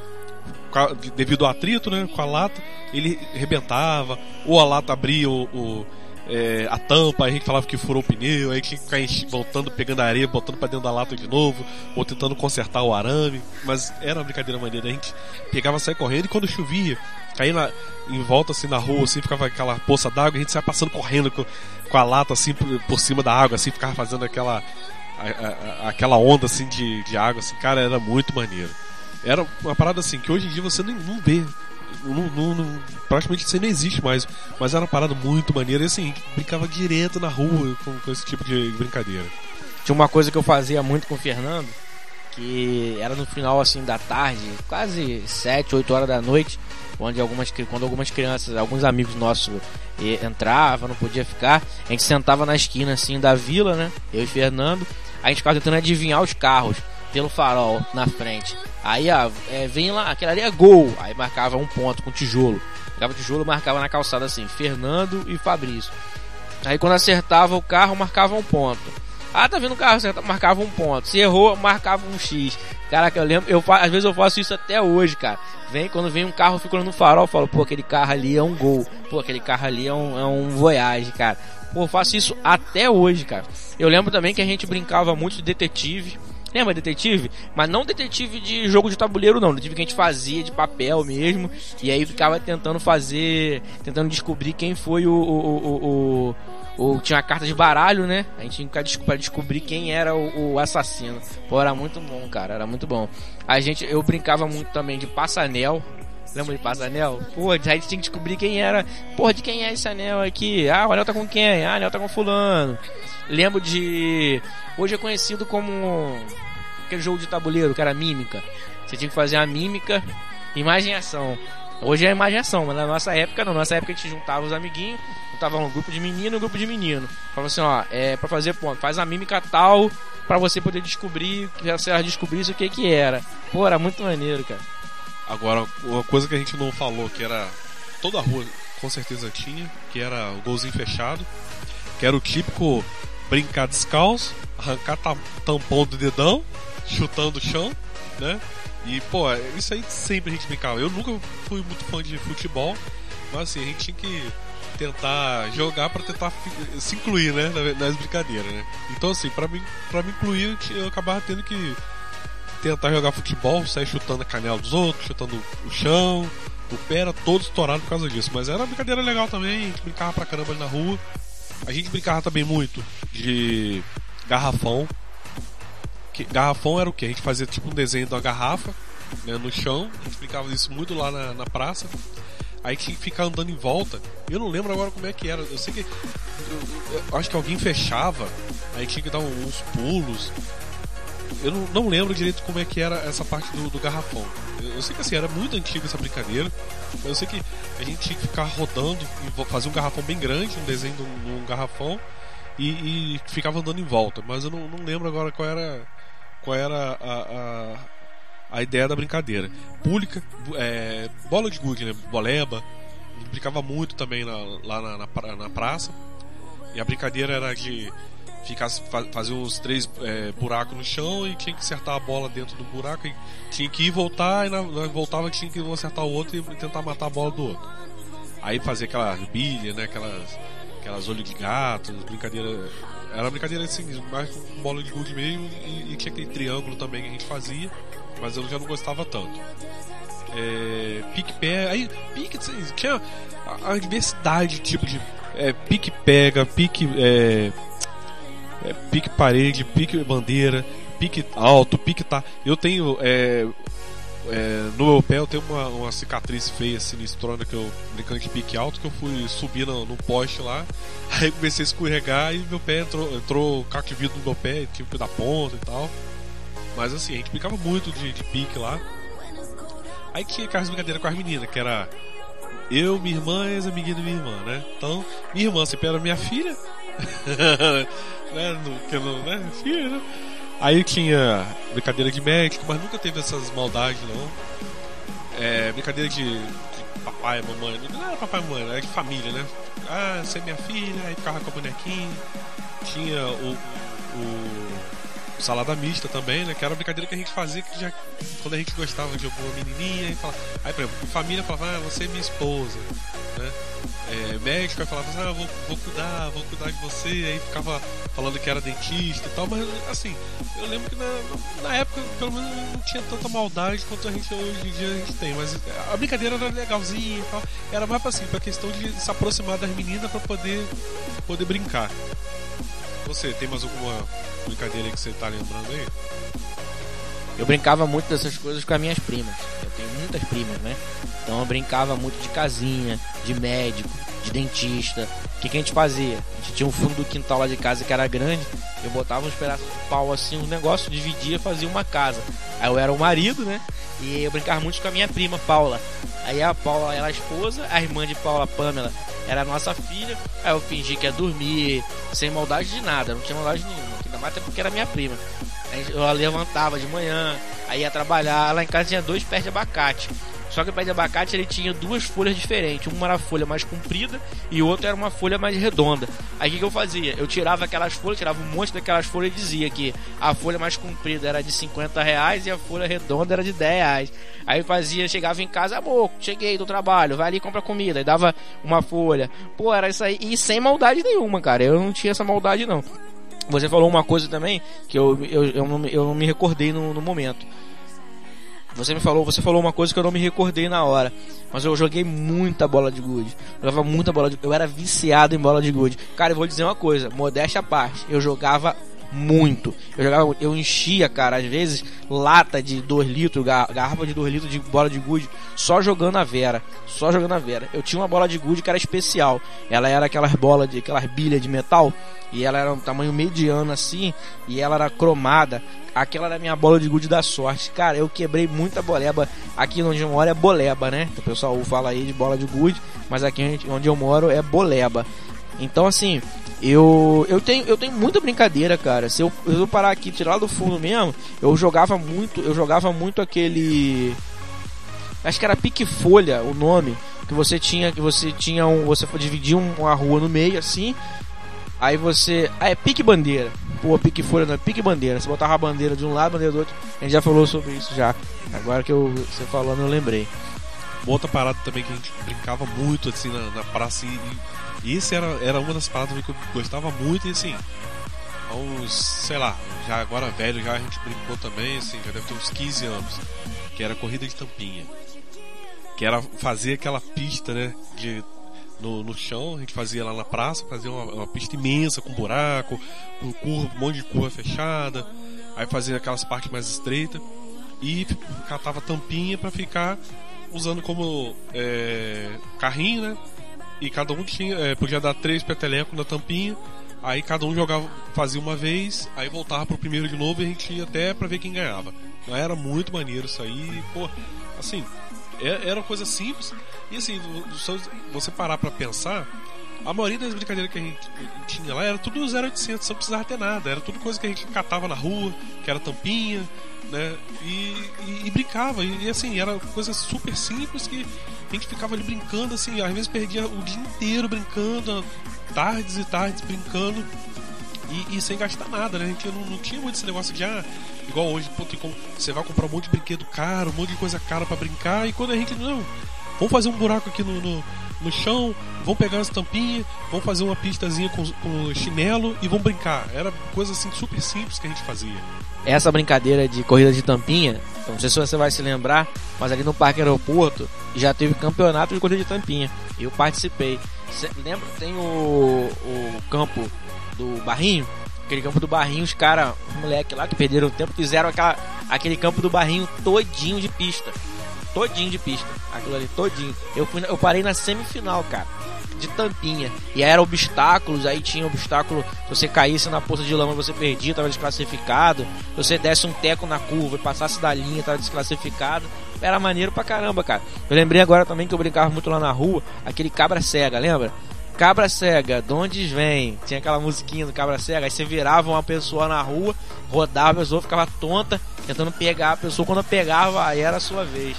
devido ao atrito, né? Com a lata, ele rebentava, ou a lata abria o. o, é, a tampa, aí a gente falava que furou o pneu, aí que ficar voltando, pegando areia, botando pra dentro da lata de novo, ou tentando consertar o arame. Mas era uma brincadeira maneira. A gente pegava, saia correndo e quando chovia, caía na, em volta assim na rua, assim, ficava aquela poça d'água, a gente saia passando correndo com, com a lata assim por, por cima da água, assim, ficava fazendo aquela, a- a- a- aquela onda assim de, de água, assim, cara, era muito maneiro. Era uma parada assim que hoje em dia você nem, não vê. Não, não- não- praticamente aí não existe mais. Mas era uma parada muito maneira e assim, brincava direto na rua com, com esse tipo de brincadeira. Tinha uma coisa que eu fazia muito com o Fernando, que era no final assim da tarde, quase 7, 8 horas da noite, onde algumas, quando algumas crianças, alguns amigos nossos entravam, não podia ficar, a gente sentava na esquina assim da vila, né? Eu e Fernando, a gente ficava tentando adivinhar os carros pelo farol na frente. Aí, ó, é, vem lá, aquela ali é gol. Aí marcava um ponto com tijolo. Pegava tijolo, marcava na calçada assim, Fernando e Fabrício. Aí quando acertava o carro, marcava um ponto. Ah, tá vindo o carro, acerta- marcava um ponto. Se errou, marcava um X. Caraca, eu lembro, eu, às vezes eu faço isso até hoje, cara. Vem, quando vem um carro, eu fico no farol, falo, pô, aquele carro ali é um gol. Pô, aquele carro ali é um, é um Voyage, cara. Pô, eu faço isso até hoje, cara. Eu lembro também que a gente brincava muito de detetive. Lembra detetive? Mas não detetive de jogo de tabuleiro, não. Detetive que a gente fazia de papel mesmo. E aí ficava tentando fazer. Tentando descobrir quem foi o. o, o, o- tinha a carta de baralho, né? A gente tinha que ficar des- pra descobrir quem era o, o assassino. Pô, era muito bom, cara. Era muito bom. A gente, eu brincava muito também de passanel. Lembra de passanel? Pô, a gente tinha que descobrir quem era. Porra, de quem é esse anel aqui? Ah, o anel tá com quem? Ah, o anel tá com fulano. Lembro de. Hoje é conhecido como aquele jogo de tabuleiro, que era mímica. Você tinha que fazer a mímica, imagem e ação. Hoje é imagem e ação, mas na nossa época. Na nossa época a gente juntava os amiguinhos, juntava um grupo de menino e um grupo de menino. Falava assim, ó, é pra fazer ponto, faz a mímica tal pra você poder descobrir, se ela descobrisse o que que era. Pô, era muito maneiro, cara. Agora, uma coisa que a gente não falou, que era toda a rua com certeza tinha, que era o golzinho fechado, que era o típico brincar descalço, arrancar tam- tampão do dedão, chutando o chão, né? E, pô, isso aí sempre a gente brincava. Eu nunca fui muito fã de futebol, mas assim, a gente tinha que tentar jogar pra tentar se incluir, né, na- nas brincadeiras, né? Então, assim, pra mim, pra me incluir, eu acabava tendo que tentar jogar futebol, sair chutando a canela dos outros, chutando o chão, o pé era todo estourado por causa disso. Mas era uma brincadeira legal também, a gente brincava pra caramba ali na rua. A gente brincava também muito de garrafão. Que, garrafão era o que? A gente fazia tipo um desenho da garrafa né, no chão, a gente brincava isso muito lá na, na praça. Aí tinha que ficar andando em volta. Eu não lembro agora como é que era. Eu sei que. eu- eu- eu acho que alguém fechava, aí tinha que dar uns pulos. Eu não, não lembro direito como é que era essa parte do, do garrafão. Eu, eu sei que assim, era muito antiga essa brincadeira. Mas eu sei que a gente tinha que ficar rodando e fazer um garrafão bem grande, um desenho de um, garrafão, e, e ficava andando em volta. Mas eu não, não lembro agora qual era, qual era a, a, a ideia da brincadeira. Pública, é, bola de gude, né? Boleba. Brincava muito também na- lá na, na, na praça. E a brincadeira era de ficar, fa- fazer uns três é, buracos no chão e tinha que acertar a bola dentro do buraco. E tinha que ir voltar e na, na voltava tinha que acertar o outro e tentar matar a bola do outro. Aí fazia aquela bilha, né? Aquelas, aquelas olhos de gato, brincadeira. Era brincadeira assim, mais com bola de gude mesmo e, e tinha aquele triângulo também que a gente fazia. mas eu já não gostava tanto. É, pique-pega, aí pique, assim, tinha a, a diversidade de tipo de é, pique-pega, pique, é, é, pique parede, pique bandeira, pique alto, pique tá. Eu tenho é, é, no meu pé eu tenho uma, uma cicatriz feia, sinistrona, que eu brincando de pique alto, que eu fui subir no, no poste lá, aí comecei a escorregar e meu pé entrou, entrou caco de vidro no meu pé, tive que dar ponta e tal. Mas assim, a gente brincava muito de, de pique lá. Aí tinha aquelas brincadeiras com as meninas, que era eu, minha irmã e as amiguinhas da minha irmã, né? Então, minha irmã sempre era minha filha, né? No, que não, né? Filha, né? Aí tinha brincadeira de médico, mas nunca teve essas maldades, não. É, brincadeira de, de papai, mamãe. Não era papai e mamãe, era de família, né? Ah, você é minha filha, aí ficava com a bonequinha. Tinha o, o salada mista também, né? Que era uma brincadeira que a gente fazia que já quando a gente gostava de alguma menininha falava, aí por exemplo, família falava, ah, você é minha esposa, né? É, médico aí falava, ah, vou, vou cuidar, vou cuidar de você, aí ficava falando que era dentista e tal, mas assim, eu lembro que na, na época pelo menos não tinha tanta maldade quanto a gente hoje em dia a gente tem, mas a brincadeira era legalzinha e tal, era mais assim, pra questão de se aproximar das meninas para poder poder brincar. Você, tem mais alguma brincadeira que você tá lembrando aí? Eu brincava muito dessas coisas com as minhas primas. Eu tenho muitas primas, né? Então eu brincava muito de casinha, de médico, de dentista. O que, que a gente fazia? A gente tinha um fundo do quintal lá de casa que era grande. Eu botava uns pedaços de pau assim, um negócio, dividia, fazia uma casa. Aí eu era o marido, né? E eu brincava muito com a minha prima, Paula. Aí a Paula era a esposa, a irmã de Paula, Pamela, era a nossa filha. Aí eu fingi que ia dormir, sem maldade de nada, não tinha maldade nenhuma. Ainda mais até porque era minha prima. Eu levantava de manhã, aí ia trabalhar. Lá em casa tinha dois pés de abacate. Só que o pé de abacate ele tinha duas folhas diferentes. Uma era a folha mais comprida e outra era uma folha mais redonda. Aí o que, que, eu fazia? Eu tirava aquelas folhas, tirava um monte daquelas folhas e dizia que a folha mais comprida era de 50 reais e a folha redonda era de 10 reais. Aí fazia, chegava em casa, amor, cheguei do trabalho, vai ali e compra comida. Aí dava uma folha. Pô, era isso aí. E sem maldade nenhuma, cara. Eu não tinha essa maldade não. Você falou uma coisa também que eu, eu, eu, não, eu não me recordei no, no momento. Você me falou, você falou uma coisa que eu não me recordei na hora, mas eu joguei muita bola de gude. Jogava muita bola de, eu era viciado em bola de gude. Cara, eu vou dizer uma coisa, modéstia à parte, eu jogava muito. Eu jogava, eu enchia, cara, às vezes lata de 2 litros, garrafa de 2 litros de bola de gude, só jogando a Vera, só jogando a Vera. Eu tinha uma bola de gude que era especial. Ela era aquelas bolas de aquelas bilhas de metal e ela era um tamanho mediano assim, e ela era cromada. Aquela era a minha bola de gude da sorte. Cara, eu quebrei muita boleba. Aqui onde eu moro é boleba, né? O pessoal fala aí de bola de gude, mas aqui onde eu moro é boleba. Então, assim, eu, eu, tenho, eu tenho muita brincadeira, cara. Se eu, eu parar aqui tirar do fundo mesmo, eu jogava muito, eu jogava muito aquele. Acho que era pique folha o nome. Que você tinha. Que você tinha um. Você dividia uma rua no meio assim. Aí você. Ah, é pique bandeira. Pô, pique folha não é pique bandeira. Você botava a bandeira de um lado, a bandeira do outro. A gente já falou sobre isso já. Agora que eu, você falando, eu lembrei. Uma outra parada também que a gente brincava muito assim na, na praça. E, e esse era, era uma das paradas que eu gostava muito. E assim, há uns, sei lá, já agora velho, já a gente brincou também, assim, já deve ter uns 15 anos. Que era corrida de tampinha. Que era fazer aquela pista, né? De no, no chão, a gente fazia lá na praça, fazia uma, uma pista imensa, com buraco, com curva, um monte de curva fechada, aí fazia aquelas partes mais estreitas e catava tampinha para ficar usando como é, carrinho, né? E cada um tinha, é, podia dar três petelecos na tampinha, aí cada um jogava, fazia uma vez, aí voltava pro primeiro de novo e a gente ia até pra ver quem ganhava. Era muito maneiro isso aí, pô, assim, é, era uma coisa simples. E assim, você parar pra pensar, a maioria das brincadeiras que a gente tinha lá era tudo 0800, não precisava ter nada. Era tudo coisa que a gente catava na rua, que era tampinha, né? E, e, e brincava. E, e, assim, era coisa super simples que a gente ficava ali brincando, assim, às vezes perdia o dia inteiro brincando, tardes e tardes brincando. E, e, sem gastar nada, né? A gente não, não, tinha muito esse negócio de, ah, igual hoje, pô, como, você vai comprar um monte de brinquedo caro, um monte de coisa cara para brincar, e quando a gente, não, vamos fazer um buraco aqui no, no, no chão, vamos pegar as tampinhas, vamos fazer uma pistazinha com, com chinelo e vamos brincar. Era coisa assim super simples que a gente fazia. Essa brincadeira de corrida de tampinha, não sei se você vai se lembrar, mas ali no Parque Aeroporto já teve campeonato de corrida de tampinha. Eu participei. Cê, lembra? Tem o, o campo do Barrinho? Aquele campo do Barrinho, os caras, os moleques lá que perderam tempo, fizeram aquela, aquele campo do Barrinho todinho de pista. Todinho de pista. Aquilo ali, todinho. Eu, fui, eu parei na semifinal, cara de tampinha. E aí eram obstáculos, aí tinha obstáculo, se você caísse na poça de lama você perdia, estava desclassificado. Se você desse um teco na curva e passasse da linha, estava desclassificado. Era maneiro pra caramba, cara. Eu lembrei agora também que eu brincava muito lá na rua, aquele cabra cega, lembra? Cabra cega, de onde vem? Tinha aquela musiquinha do cabra cega, aí você virava uma pessoa na rua, rodava a pessoa, ficava tonta, tentando pegar a pessoa, quando pegava, aí era a sua vez.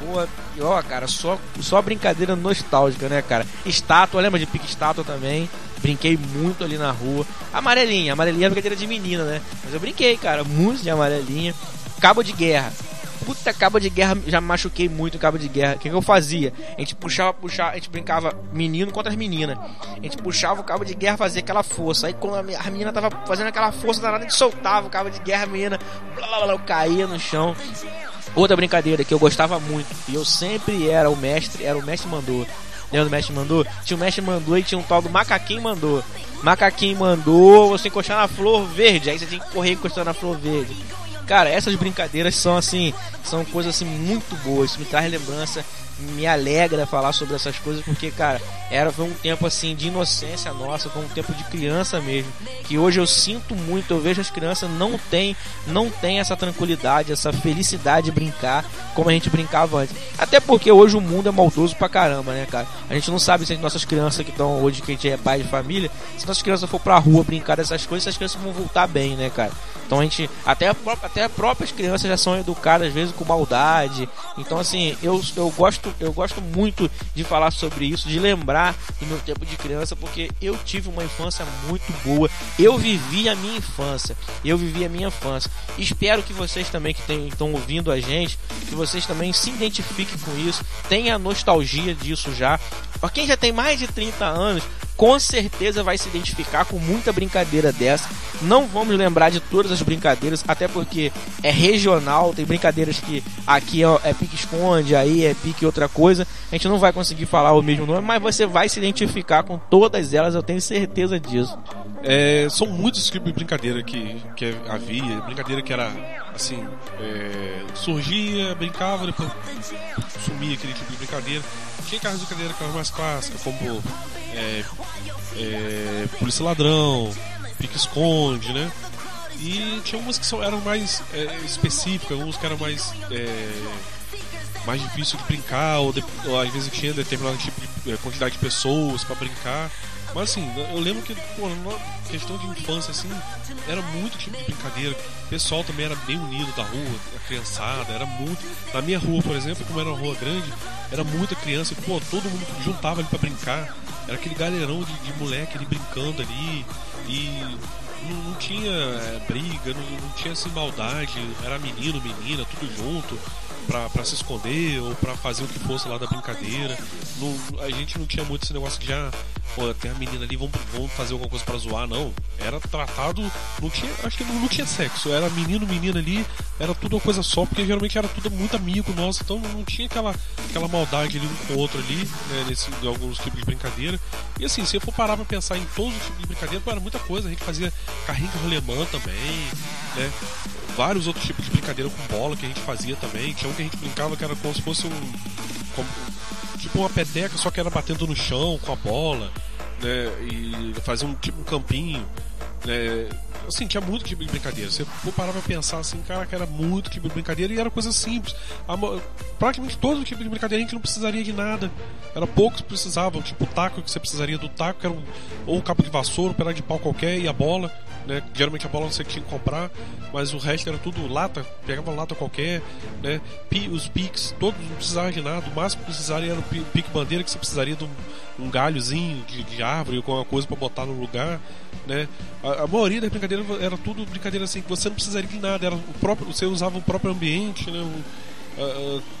Pô, ó, cara, só, só brincadeira nostálgica, né, cara? Estátua, lembra de pique estátua também? Brinquei muito ali na rua. Amarelinha, amarelinha é brincadeira de menina, né? Mas eu brinquei, cara, muito de amarelinha. Cabo de guerra. Puta cabo de guerra, já machuquei muito cabo de guerra. O que, que eu fazia? A gente puxava, puxava, a gente brincava menino contra as meninas. A gente puxava o cabo de guerra, fazia aquela força. Aí quando a menina tava fazendo aquela força danada, a gente soltava o cabo de guerra, a menina blá, blá, blá, eu caía no chão. Outra brincadeira que eu gostava muito, e eu sempre era o mestre, era o mestre mandou. Lembra do mestre mandou? Tinha o mestre mandou e tinha um tal do macaquinho mandou. Macaquinho mandou você encostar na flor verde, aí você tinha que correr encostando na flor verde. Cara, essas brincadeiras são assim, são coisas assim muito boas, isso me traz lembrança me alegra falar sobre essas coisas porque, cara, era foi um tempo assim de inocência nossa, foi um tempo de criança mesmo, que hoje eu sinto muito, eu vejo as crianças não tem, não tem essa tranquilidade, essa felicidade de brincar como a gente brincava antes. Até porque hoje o mundo é maldoso pra caramba, né, cara? A gente não sabe se as nossas crianças que estão hoje que a gente é pai de família, se nossas crianças for pra rua brincar dessas coisas, essas crianças vão voltar bem, né, cara? Então a gente até a até as próprias crianças já são educadas às vezes com maldade. Então assim, eu eu gosto eu gosto muito de falar sobre isso, de lembrar do meu tempo de criança, porque eu tive uma infância muito boa. Eu vivi a minha infância. Eu vivi a minha infância. Espero que vocês também que estão ouvindo a gente, que vocês também se identifiquem com isso, tenha nostalgia disso já. Para quem já tem mais de 30 anos, com certeza vai se identificar com muita brincadeira dessa. Não vamos lembrar de todas as brincadeiras, até porque é regional, tem brincadeiras que aqui é, é pique-esconde, aí é pique outra coisa. A gente não vai conseguir falar o mesmo nome, mas você vai se identificar com todas elas, eu tenho certeza disso. É, são muitos tipos de brincadeira que, que havia, brincadeira que era assim, é, surgia, brincava, depois sumia aquele tipo de brincadeira. Tinha carros de brincadeira que mais clássicas, como é, é, Polícia Ladrão, Pique Esconde, né? E tinha umas que eram mais é, específicas, algumas que eram mais é, mais difícil de brincar, ou, de, ou às vezes tinha determinado tipo de é, quantidade de pessoas para brincar. Mas assim, eu lembro que, pô, questão de infância, assim, era muito tipo de brincadeira. O pessoal também era bem unido da rua, a criançada, era muito. Na minha rua, por exemplo, como era uma rua grande, era muita criança, pô, todo mundo juntava ali pra brincar. Era aquele galerão de, de moleque ali brincando ali. E não, não tinha é, briga, não, não, tinha assim maldade, era menino, menina, tudo junto para se esconder ou para fazer o que fosse lá da brincadeira. A gente não tinha muito esse negócio de já, pô, tem a menina ali, vamos, vamos fazer alguma coisa para zoar, não. Era tratado, não tinha, acho que não, não, tinha sexo, era menino, menina ali, era tudo uma coisa só, porque geralmente era tudo muito amigo nosso, então não tinha aquela, aquela maldade ali um com o outro ali, né, nesse, alguns tipos de brincadeira. E assim, se eu for parar pra pensar em todos os tipos de brincadeira, pô, era muita coisa, a gente fazia carrinho rolemã também, né? Vários outros tipos de brincadeira com bola que a gente fazia também. Tinha um que a gente brincava que era como se fosse um. Como, tipo uma peteca, só que era batendo no chão com a bola, né? E fazia um tipo um campinho. Né? Assim, tinha muito tipo de brincadeira. Você parar pra pensar assim, cara, que era muito tipo de brincadeira e era coisa simples. praticamente todo tipo de brincadeira a gente não precisaria de nada. Era poucos precisavam, tipo o taco que você precisaria do taco, que era um, ou o cabo de vassoura, um pedaço de pau qualquer e a bola. Né? Geralmente a bola você tinha que comprar, mas o resto era tudo lata, pegava lata qualquer, né? Os piques, todos não precisavam de nada, o máximo que precisaria era o pique bandeira, que você precisaria de um, um galhozinho de, de árvore alguma coisa para botar no lugar, né? A, a, maioria das brincadeiras era tudo brincadeira assim, que você não precisaria de nada, era o próprio, você usava o próprio ambiente, né? O, a,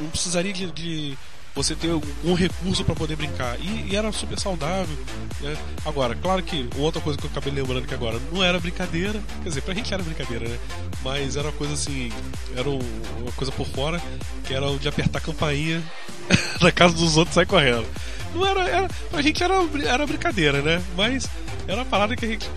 não precisaria de, de você ter um recurso para poder brincar. E, e, era super saudável. Né? Agora, claro que outra coisa que eu acabei lembrando que agora não era brincadeira, quer dizer, pra gente era brincadeira, né? Mas era uma coisa assim, era uma coisa por fora, que era o de apertar a campainha na casa dos outros e sair correndo. Não era, era. Pra gente era, era brincadeira, né? Mas era uma parada que a gente.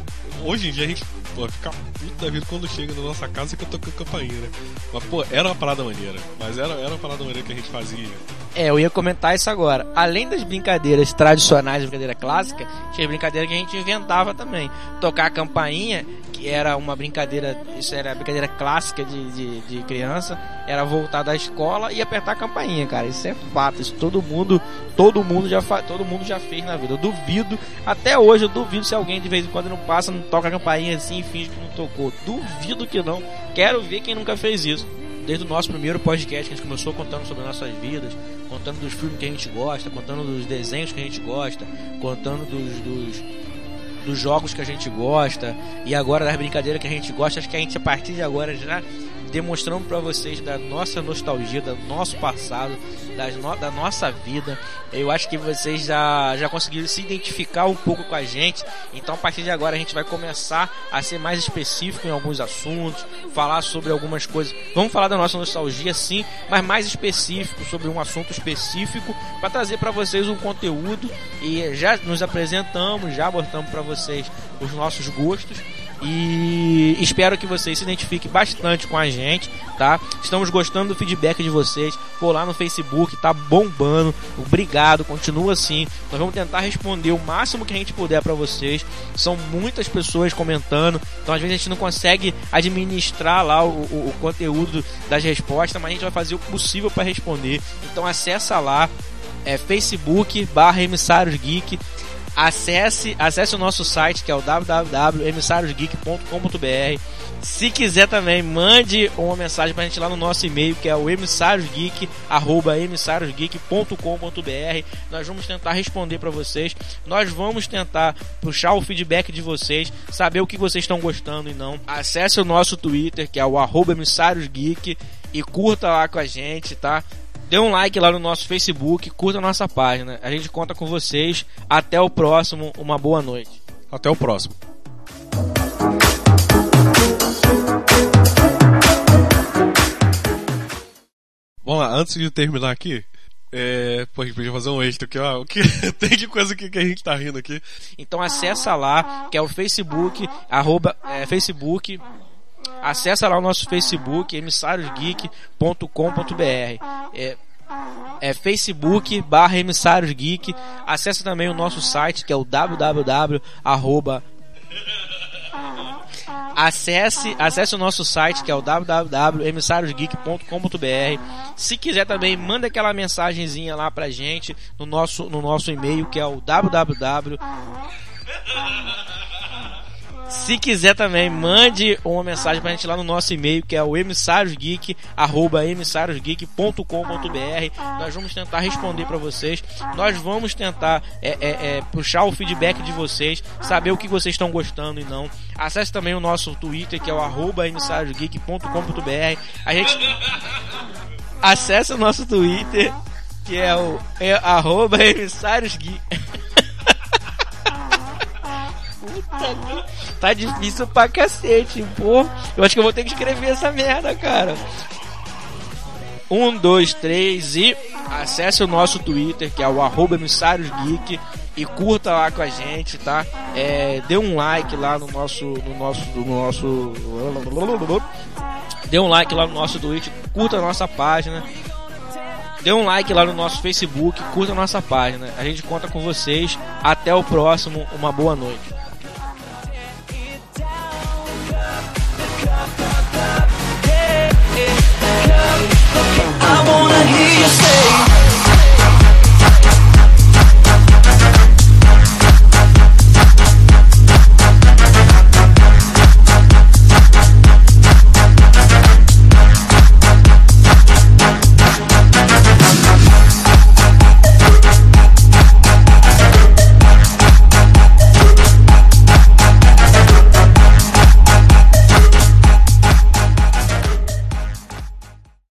Hoje em dia a gente pô, fica puto da vida quando chega na nossa casa que eu toco campainha, né? Mas, pô, era uma parada maneira. Mas era, era uma parada maneira que a gente fazia. É, eu ia comentar isso agora. Além das brincadeiras tradicionais, brincadeira clássica, tinha brincadeira que a gente inventava também. Tocar a campainha, que era uma brincadeira, isso era brincadeira clássica de, de, de criança, era voltar da escola e apertar a campainha, cara. Isso é fato, isso todo mundo, todo mundo já todo mundo já fez na vida. Eu duvido, até hoje eu duvido se alguém de vez em quando não passa, não toca a campainha assim finge que não tocou. Duvido que não. Quero ver quem nunca fez isso desde o nosso primeiro podcast que a gente começou contando sobre nossas vidas, contando dos filmes que a gente gosta, contando dos desenhos que a gente gosta, contando dos, dos, dos jogos que a gente gosta e agora das brincadeiras que a gente gosta. Acho que a gente a partir de agora já demonstrando para vocês da nossa nostalgia, do nosso passado, no, da nossa vida. Eu acho que vocês já, já conseguiram se identificar um pouco com a gente. Então, a partir de agora, a gente vai começar a ser mais específico em alguns assuntos, falar sobre algumas coisas. Vamos falar da nossa nostalgia, sim, mas mais específico, sobre um assunto específico, para trazer para vocês um conteúdo. E já nos apresentamos, já botamos para vocês os nossos gostos. E espero que vocês se identifiquem bastante com a gente, tá? Estamos gostando do feedback de vocês. Pô, lá no Facebook tá bombando. Obrigado, continua assim. Nós vamos tentar responder o máximo que a gente puder para vocês. São muitas pessoas comentando, então às vezes a gente não consegue administrar lá o, o, o conteúdo das respostas, mas a gente vai fazer o possível para responder. Então acessa lá, é Facebook barra emissários geek acesse, acesse o nosso site que é o www.emissariosgeek.com.br. Se quiser também, mande uma mensagem pra gente lá no nosso e-mail que é o emissariosgeek@emissariosgeek.com.br. Nós vamos tentar responder para vocês. Nós vamos tentar puxar o feedback de vocês, saber o que vocês estão gostando e não. Acesse o nosso Twitter que é o @emissariosgeek e curta lá com a gente, tá? Dê um like lá no nosso Facebook, curta a nossa página. A gente conta com vocês. Até o próximo. Uma boa noite. Até o próximo. Vamos lá, antes de terminar aqui, é, pô, a gente podia fazer um extra aqui, ó. O que, tem de coisa que, que a gente tá rindo aqui. Então acessa lá, que é o Facebook, arroba, é, Facebook, Acesse lá o nosso Facebook, emissariosgeek.com.br. É, é Facebook barra emissários geek. Acesse também o nosso site que é o www acesse, acesse o nosso site que é o www.emissariosgeek.com.br. Se quiser também, manda aquela mensagenzinha lá pra gente no nosso, no nosso e-mail que é o www se quiser também, mande uma mensagem pra gente lá no nosso e-mail, que é o emissariosgeek, arroba emissariosgeek.com.br. Nós vamos tentar responder para vocês. Nós vamos tentar é, é, é, puxar o feedback de vocês, saber o que vocês estão gostando e não. Acesse também o nosso Twitter, que é o arroba emissariosgeek.com.br. A gente acesse o nosso Twitter, que é o é, arroba emissariosgeek. Puta que Tá difícil pra cacete, pô. Eu acho que eu vou ter que escrever essa merda, cara. Um, dois, três e acesse o nosso Twitter, que é o arroba emissariosgeek e curta lá com a gente, tá? É, dê um like lá no nosso, no nosso, no nosso, dê um like lá no nosso Twitter, curta a nossa página, dê um like lá no nosso Facebook, curta a nossa página. A gente conta com vocês. Até o próximo. Uma boa noite. I wanna hear you say